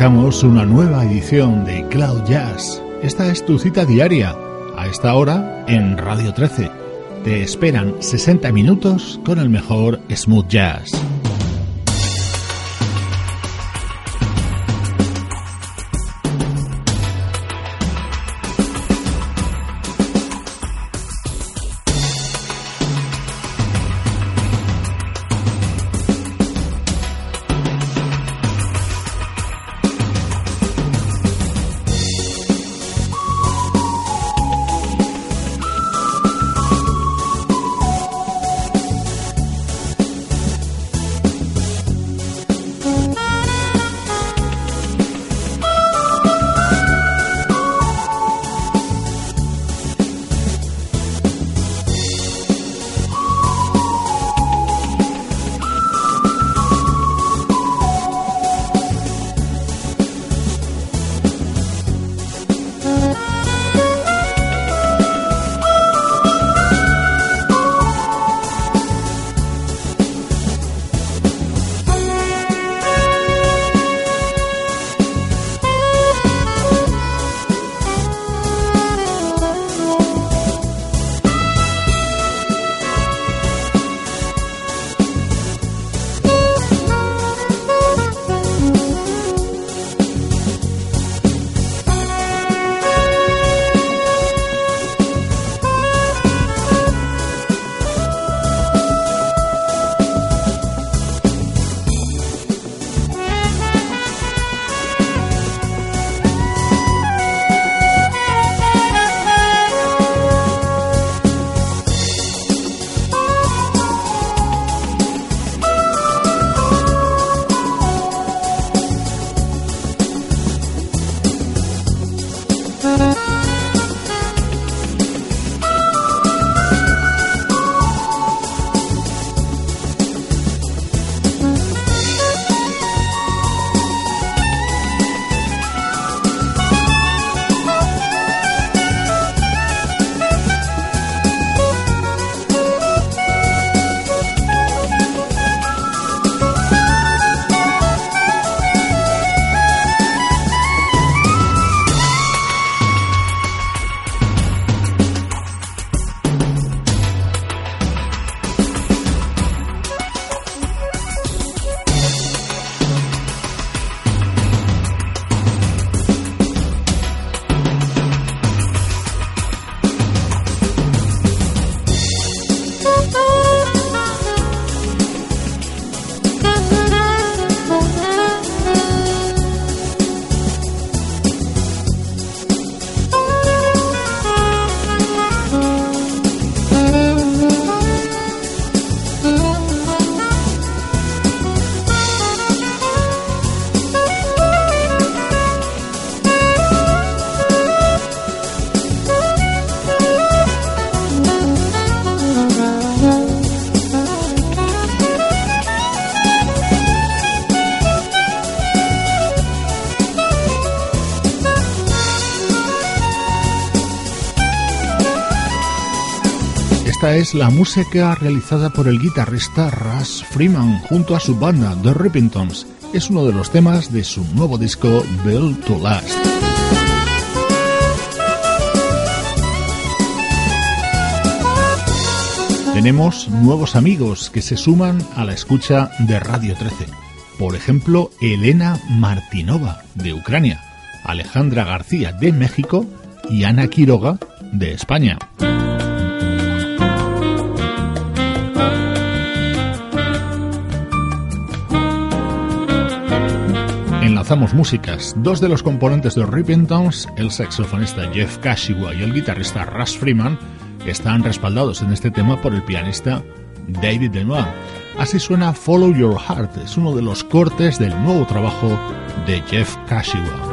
Arrancamos una nueva edición de Cloud Jazz. Esta es tu cita diaria, a esta hora en Radio 13. Te esperan 60 minutos con el mejor smooth jazz. Es la música realizada por el guitarrista Russ Freeman junto a su banda The Rippingtons. Es uno de los temas de su nuevo disco Built to Last. tenemos nuevos amigos que se suman a la escucha de Radio 13. Por ejemplo, Elena Martinova, de Ucrania, Alejandra García, de México, y Ana Quiroga, de España. Músicas. Dos de los componentes de Towns, el saxofonista Jeff Kashiwa y el guitarrista Russ Freeman, están respaldados en este tema por el pianista David Lenoir. Así suena Follow Your Heart, es uno de los cortes del nuevo trabajo de Jeff Kashiwa.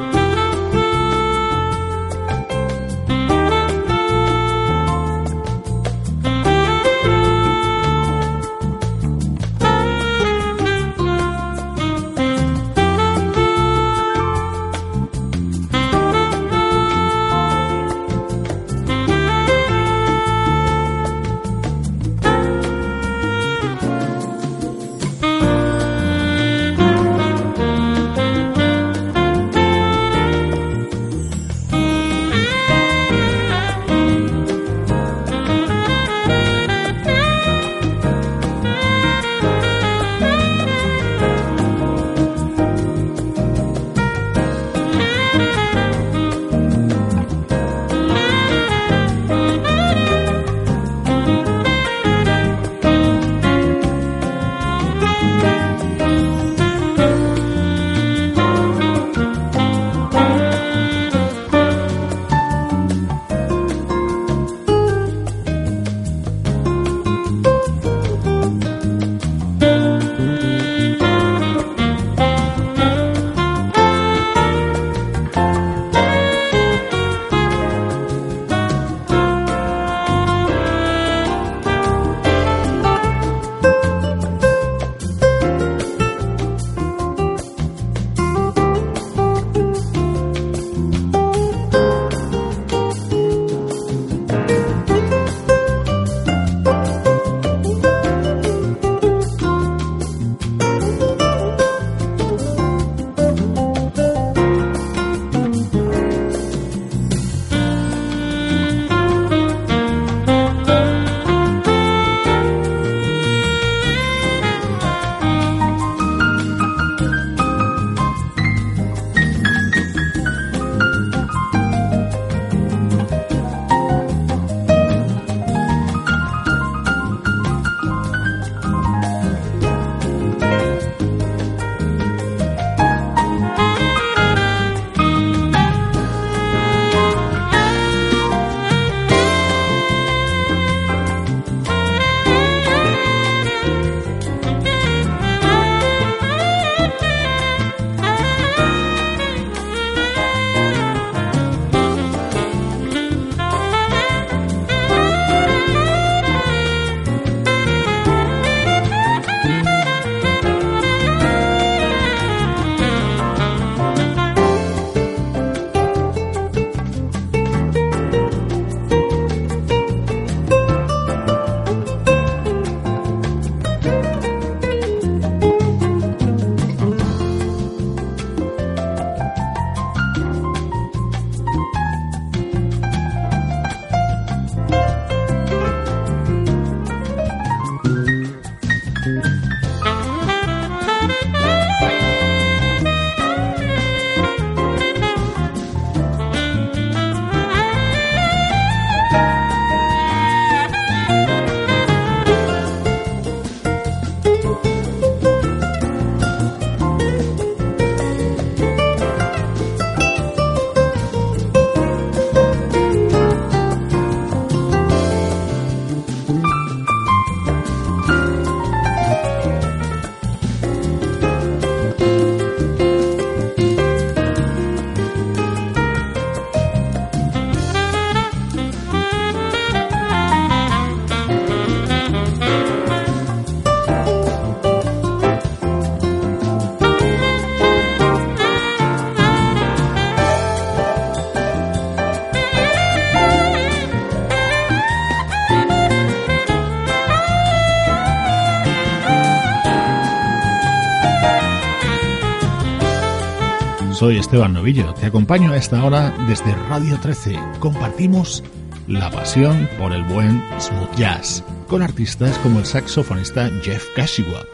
Soy Esteban Novillo, te acompaño a esta hora desde Radio 13. Compartimos la pasión por el buen smooth jazz. con artistas como el saxofonista Jeff Kashiwa.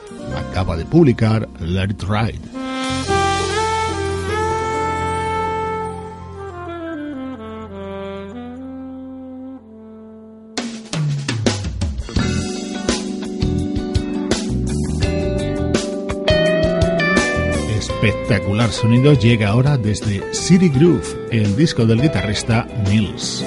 Acaba de publicar Let It Ride. Espectacular sonido llega ahora desde City Groove, el disco del guitarrista Mills.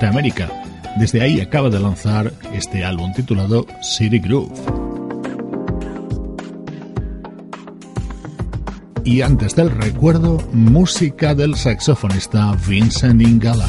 Norteamérica. Desde ahí acaba de lanzar este álbum titulado City Groove. Y antes del recuerdo, música del saxofonista Vincent Ingala.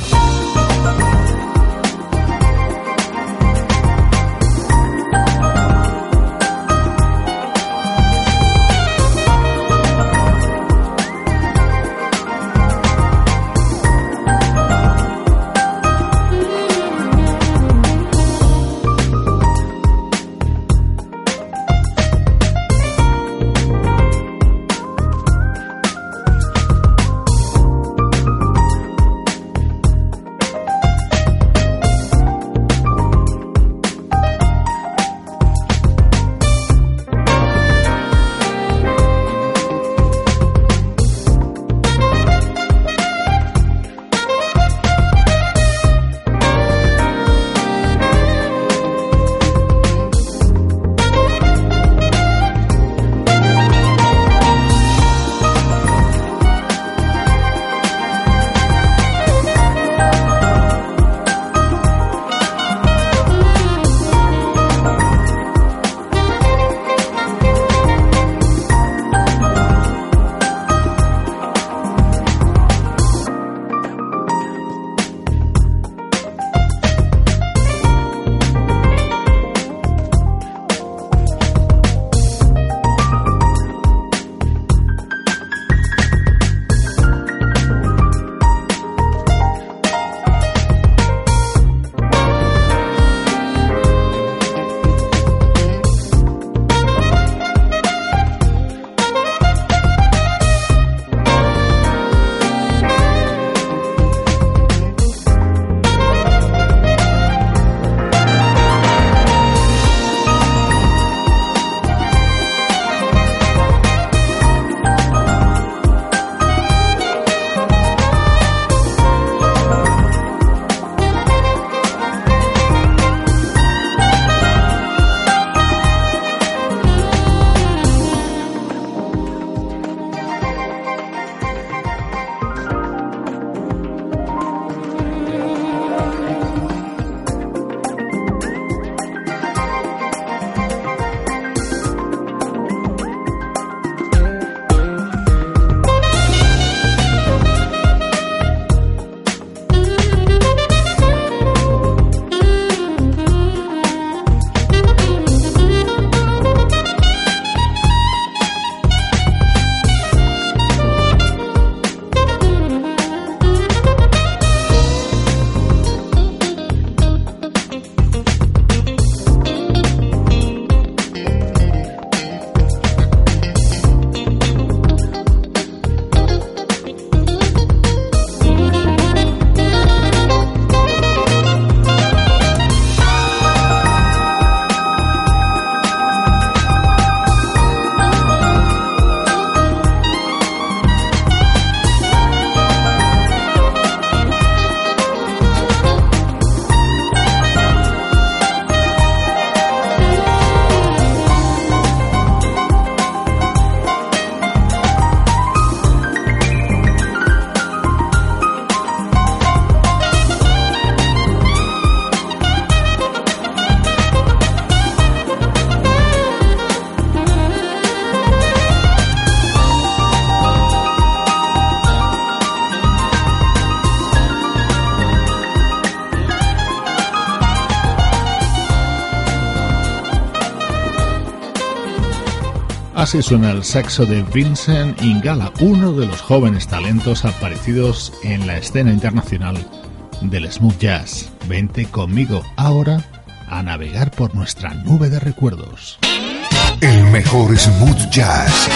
Así suena el saxo de Vincent Ingala, uno de los jóvenes talentos aparecidos en la escena internacional del smooth jazz. Vente conmigo ahora a navegar por nuestra nube de recuerdos. El mejor smooth jazz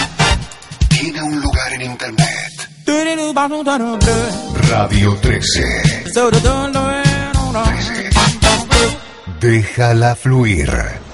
tiene un lugar en internet. Radio 13. 13. Déjala fluir.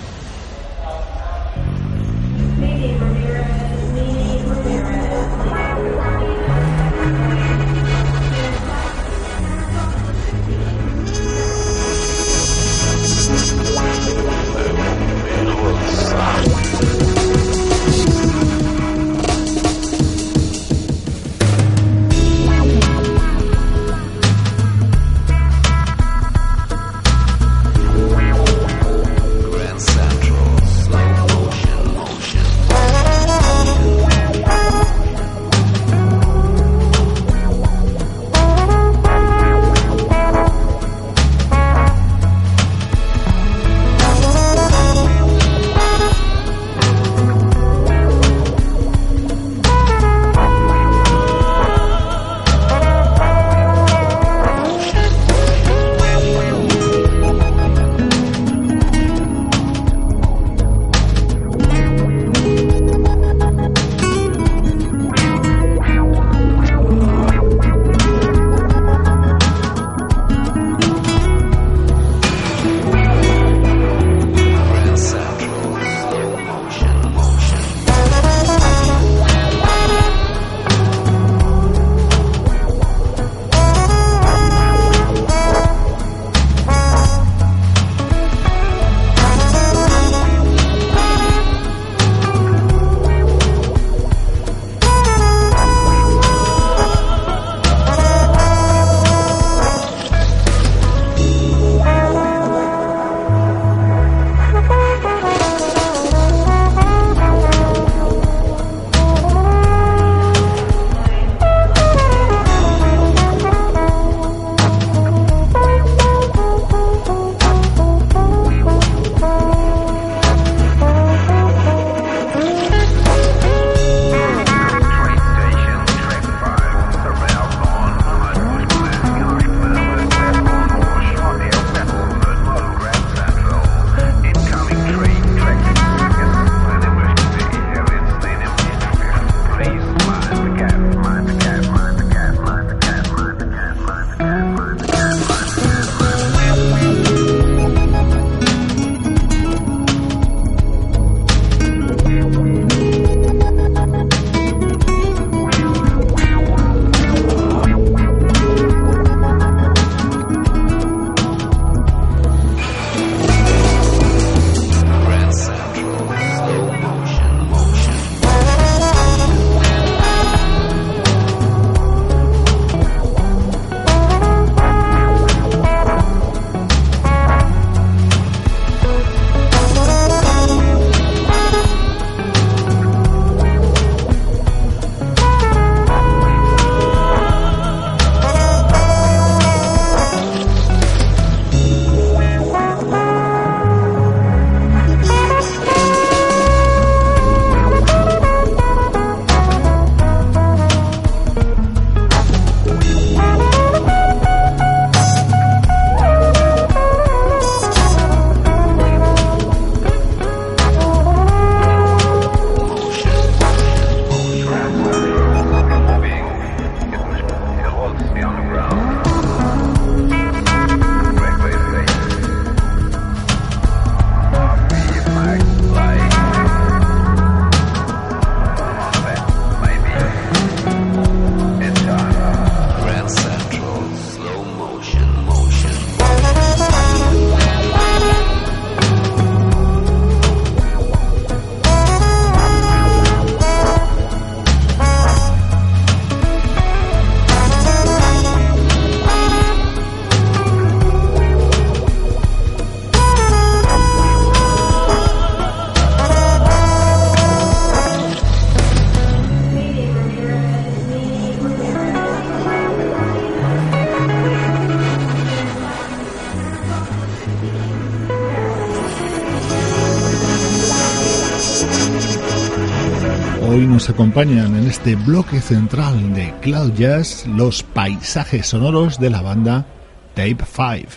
Acompañan en este bloque central de Cloud Jazz los paisajes sonoros de la banda Tape 5.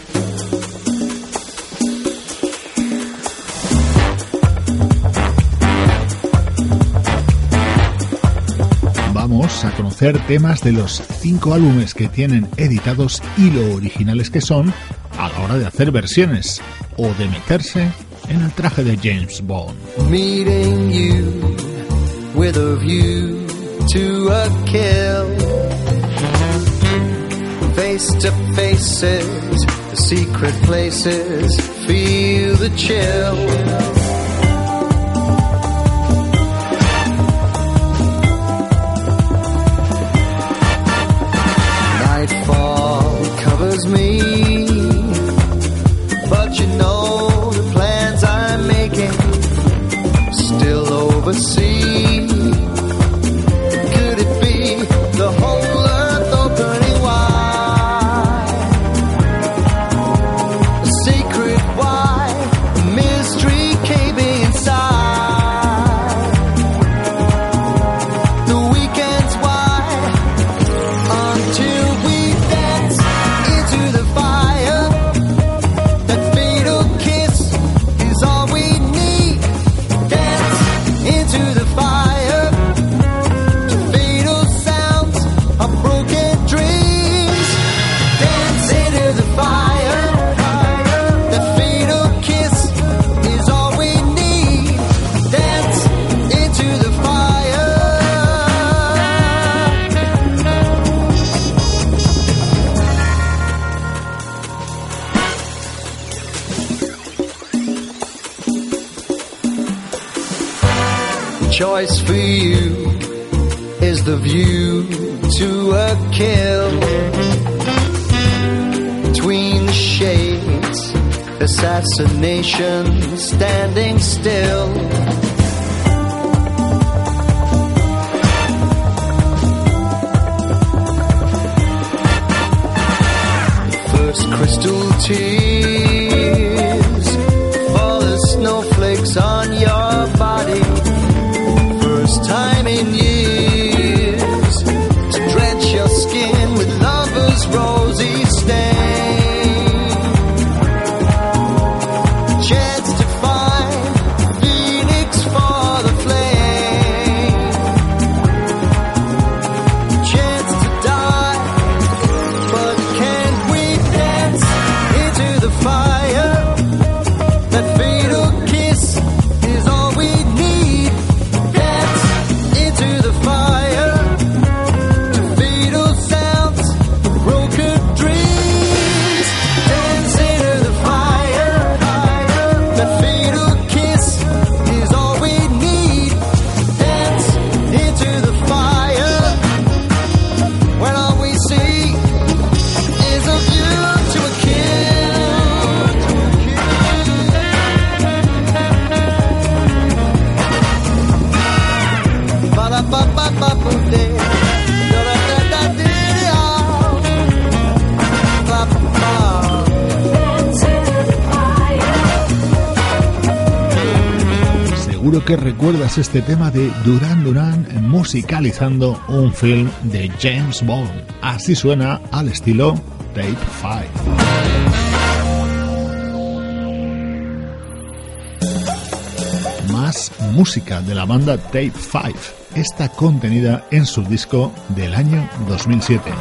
Vamos a conocer temas de los cinco álbumes que tienen editados y lo originales que son a la hora de hacer versiones o de meterse en el traje de James Bond. With a view to a kill. Face to faces, the secret places, feel the chill. choice for you is the view to a kill. Between the shades, assassination standing still. First crystal tea que recuerdas este tema de Duran Duran musicalizando un film de James Bond. Así suena al estilo Tape 5. Más música de la banda Tape 5, está contenida en su disco del año 2007.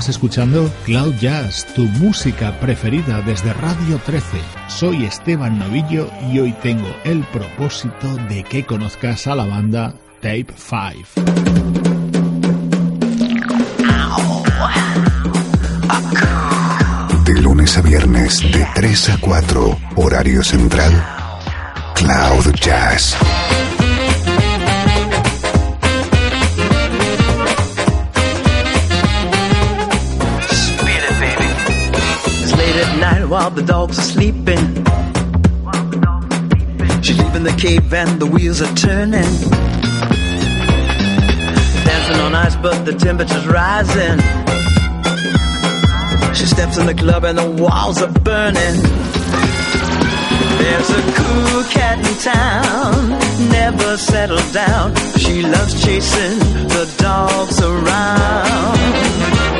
Estás escuchando Cloud Jazz, tu música preferida desde Radio 13. Soy Esteban Novillo y hoy tengo el propósito de que conozcas a la banda Tape 5. De lunes a viernes, de 3 a 4, horario central, Cloud Jazz. While the dogs are sleeping. She's leaving the cave and the wheels are turning. Dancing on ice, but the temperature's rising. She steps in the club and the walls are burning. There's a cool cat in town, never settled down. She loves chasing the dogs around.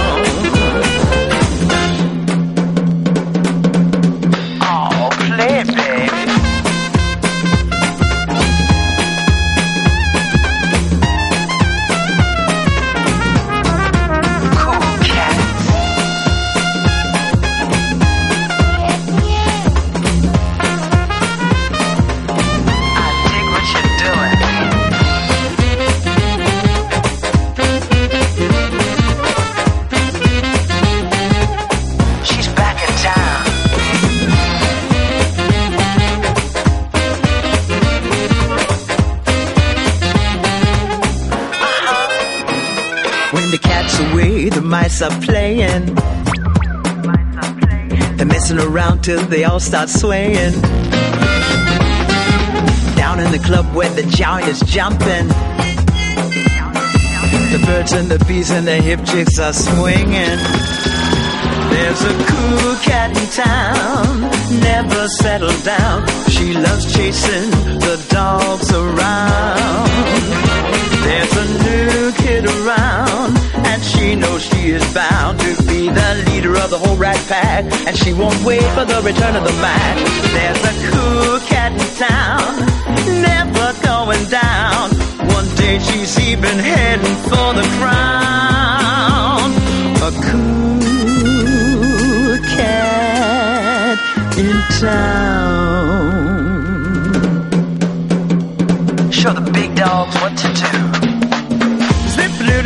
Till they all start swaying. Down in the club where the giant is jumping. The birds and the bees and the hip chicks are swinging. There's a cool cat in town, never settled down. She loves chasing the dogs around. There's a new kid around, and she knows she is bound to the leader of the whole rat pack. And she won't wait for the return of the Mac. There's a cool cat in town, never going down. One day she's even heading for the crown. A cool cat in town. Show the big dogs what to do. Zip it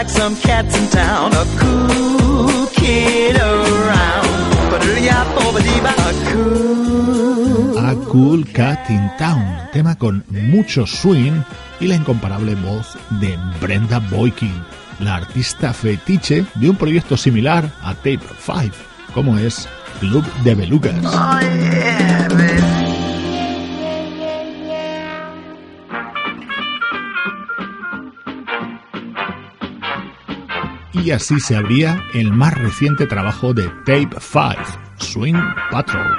Like some cats in town? A cool kid around. A cool. A Cool Cat in Town, tema con mucho swing y la incomparable voz de Brenda Boykin, la artista fetiche de un proyecto similar a Tape 5, como es Club de Belugas. Oh, yeah, Y así se abría el más reciente trabajo de Tape 5, Swing Patrol.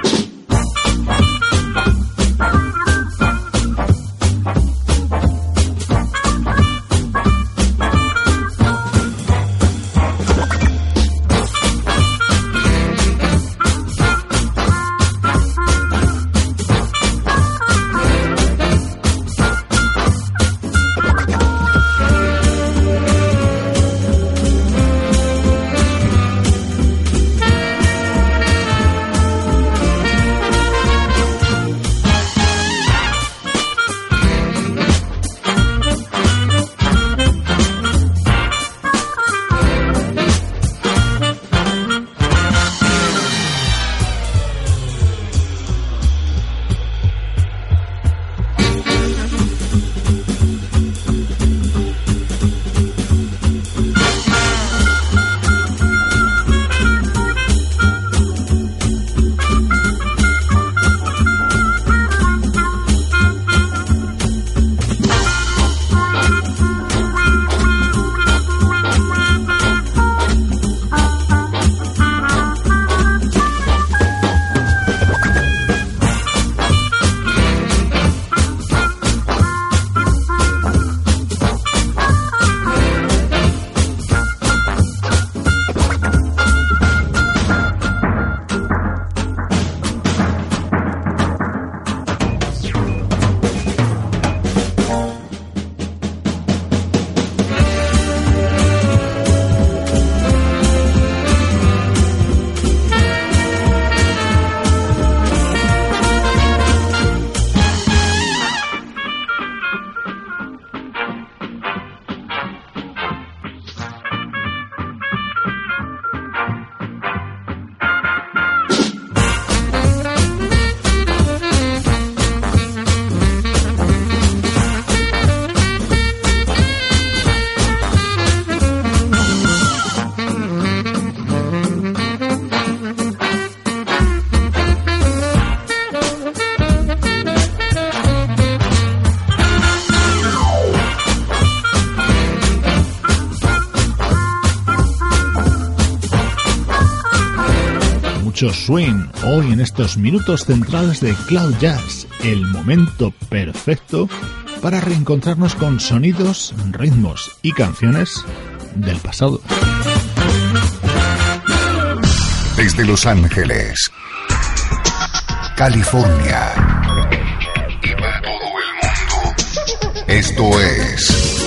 Mucho swing hoy en estos minutos centrales de Cloud Jazz, el momento perfecto para reencontrarnos con sonidos, ritmos y canciones del pasado. Desde Los Ángeles, California y para todo el mundo, esto es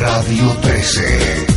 Radio 13.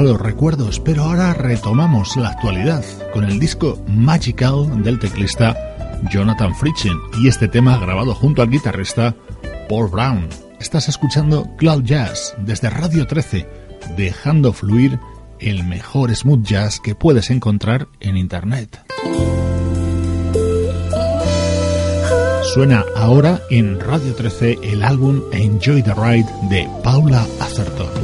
Rescatado recuerdos, pero ahora retomamos la actualidad con el disco Magical del teclista Jonathan Fritchen y este tema grabado junto al guitarrista Paul Brown. Estás escuchando Cloud Jazz desde Radio 13, dejando fluir el mejor smooth jazz que puedes encontrar en Internet. Suena ahora en Radio 13 el álbum Enjoy the Ride de Paula Atherton.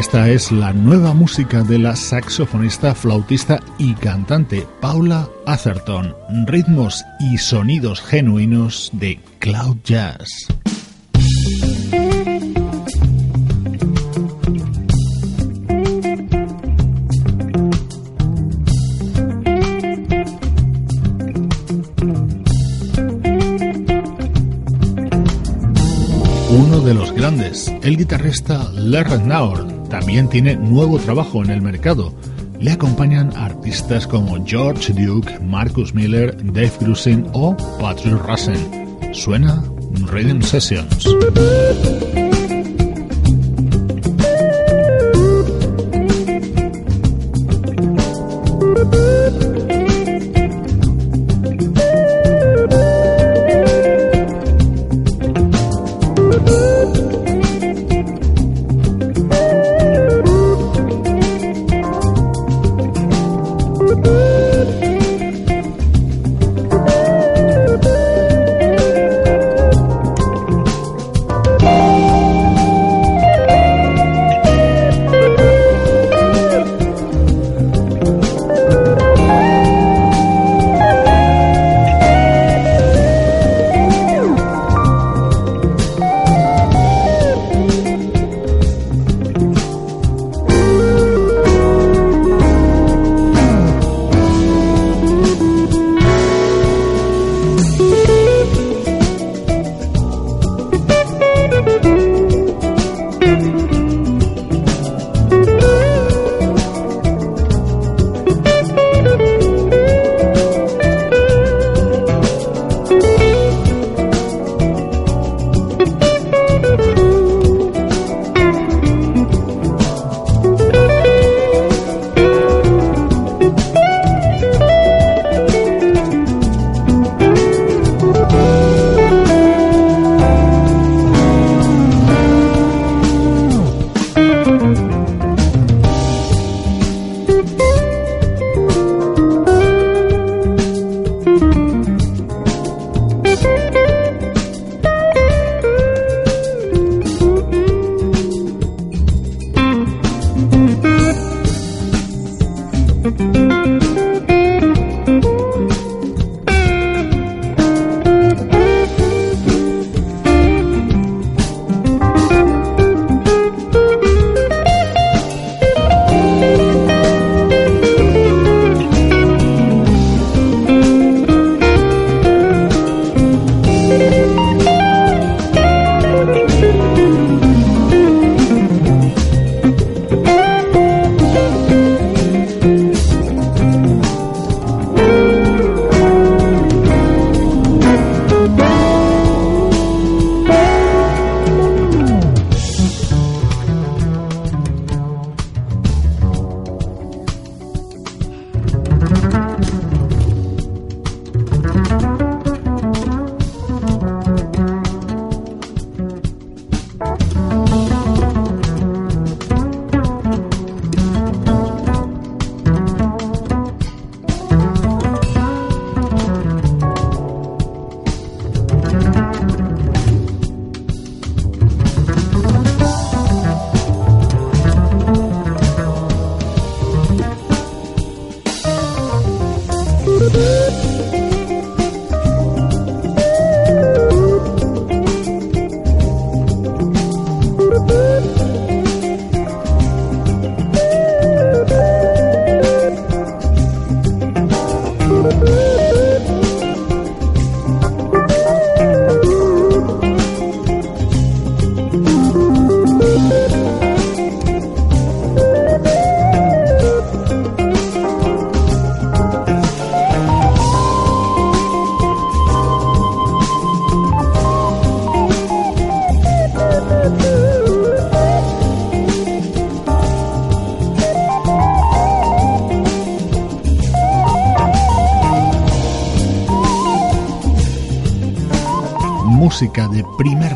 Es la nueva música de la saxofonista, flautista y cantante Paula Atherton, ritmos y sonidos genuinos de Cloud Jazz. uno de los grandes, el guitarrista Larry Naur, también tiene nuevo trabajo en el mercado. Le acompañan artistas como George Duke, Marcus Miller, Dave Grusin o Patrick Russell. Suena Rhythm Sessions.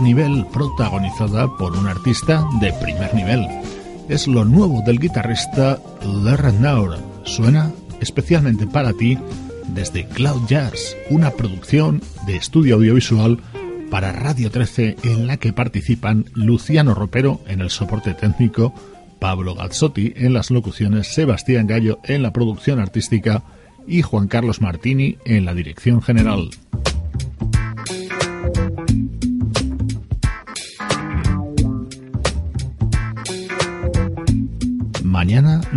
Nivel protagonizada por un artista de primer nivel. Es lo nuevo del guitarrista Larry. Suena especialmente para ti desde Cloud Jazz, una producción de estudio audiovisual para Radio 13 en la que participan Luciano Ropero en el soporte técnico, Pablo Gazzotti en las locuciones, Sebastián Gallo en la producción artística y Juan Carlos Martini en la dirección general.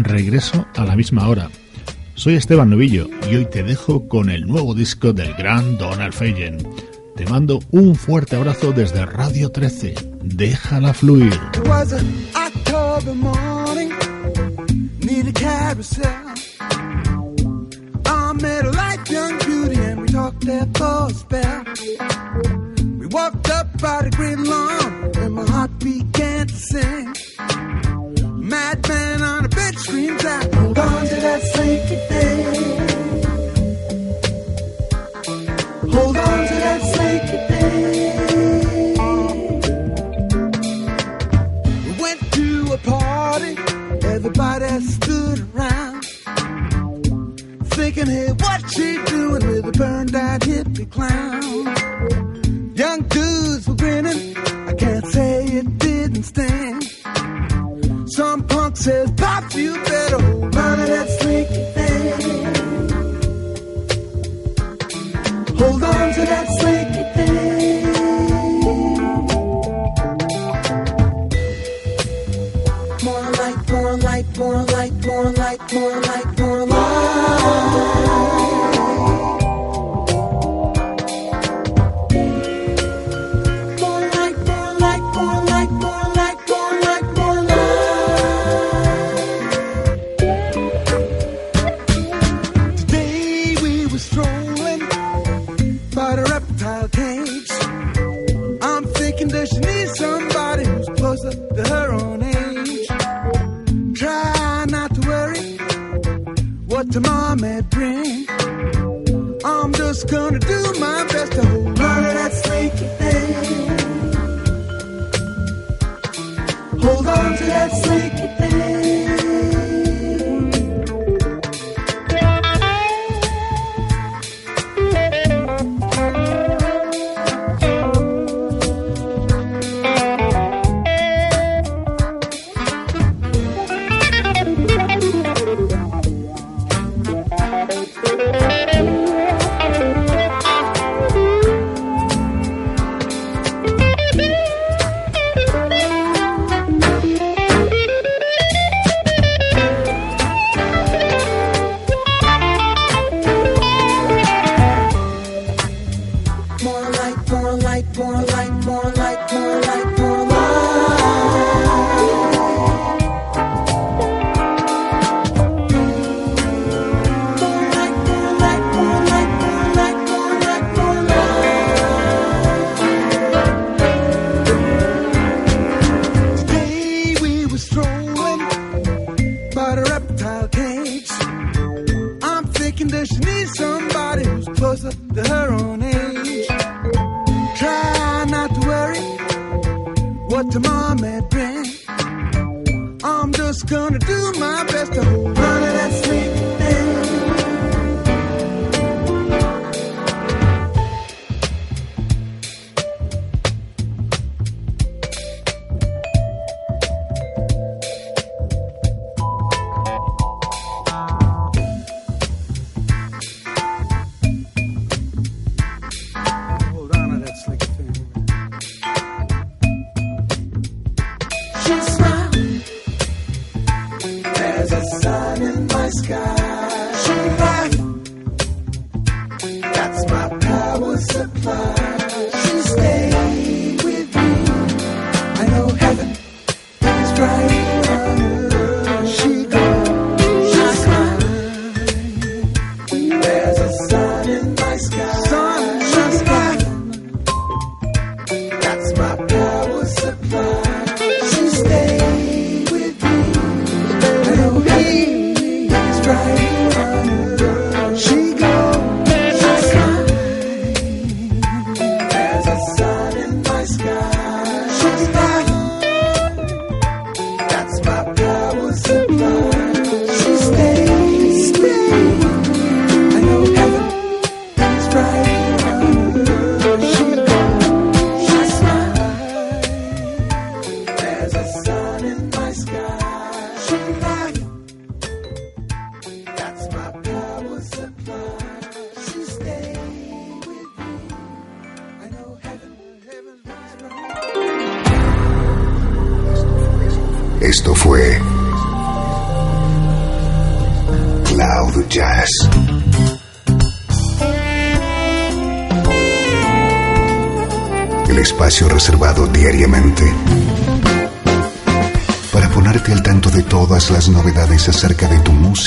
regreso a la misma hora. Soy Esteban Novillo y hoy te dejo con el nuevo disco del gran Donald Fagen. Te mando un fuerte abrazo desde Radio 13. Déjala fluir. walked up by the green lawn and my heart began to sing. Madman on gone to that slinky thing. Hold on to that slinky thing. We went to a party, everybody stood around. Thinking, hey, what she doing with a burned out hippie clown? Young dudes were grinning, I can't say it didn't stand. Some punk says, Pop, you better Hold on to that sleep.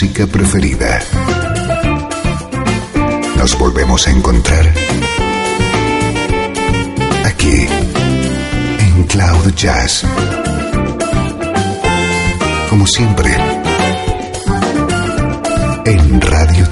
Música preferida. Nos volvemos a encontrar aquí en Cloud Jazz. Como siempre, en Radio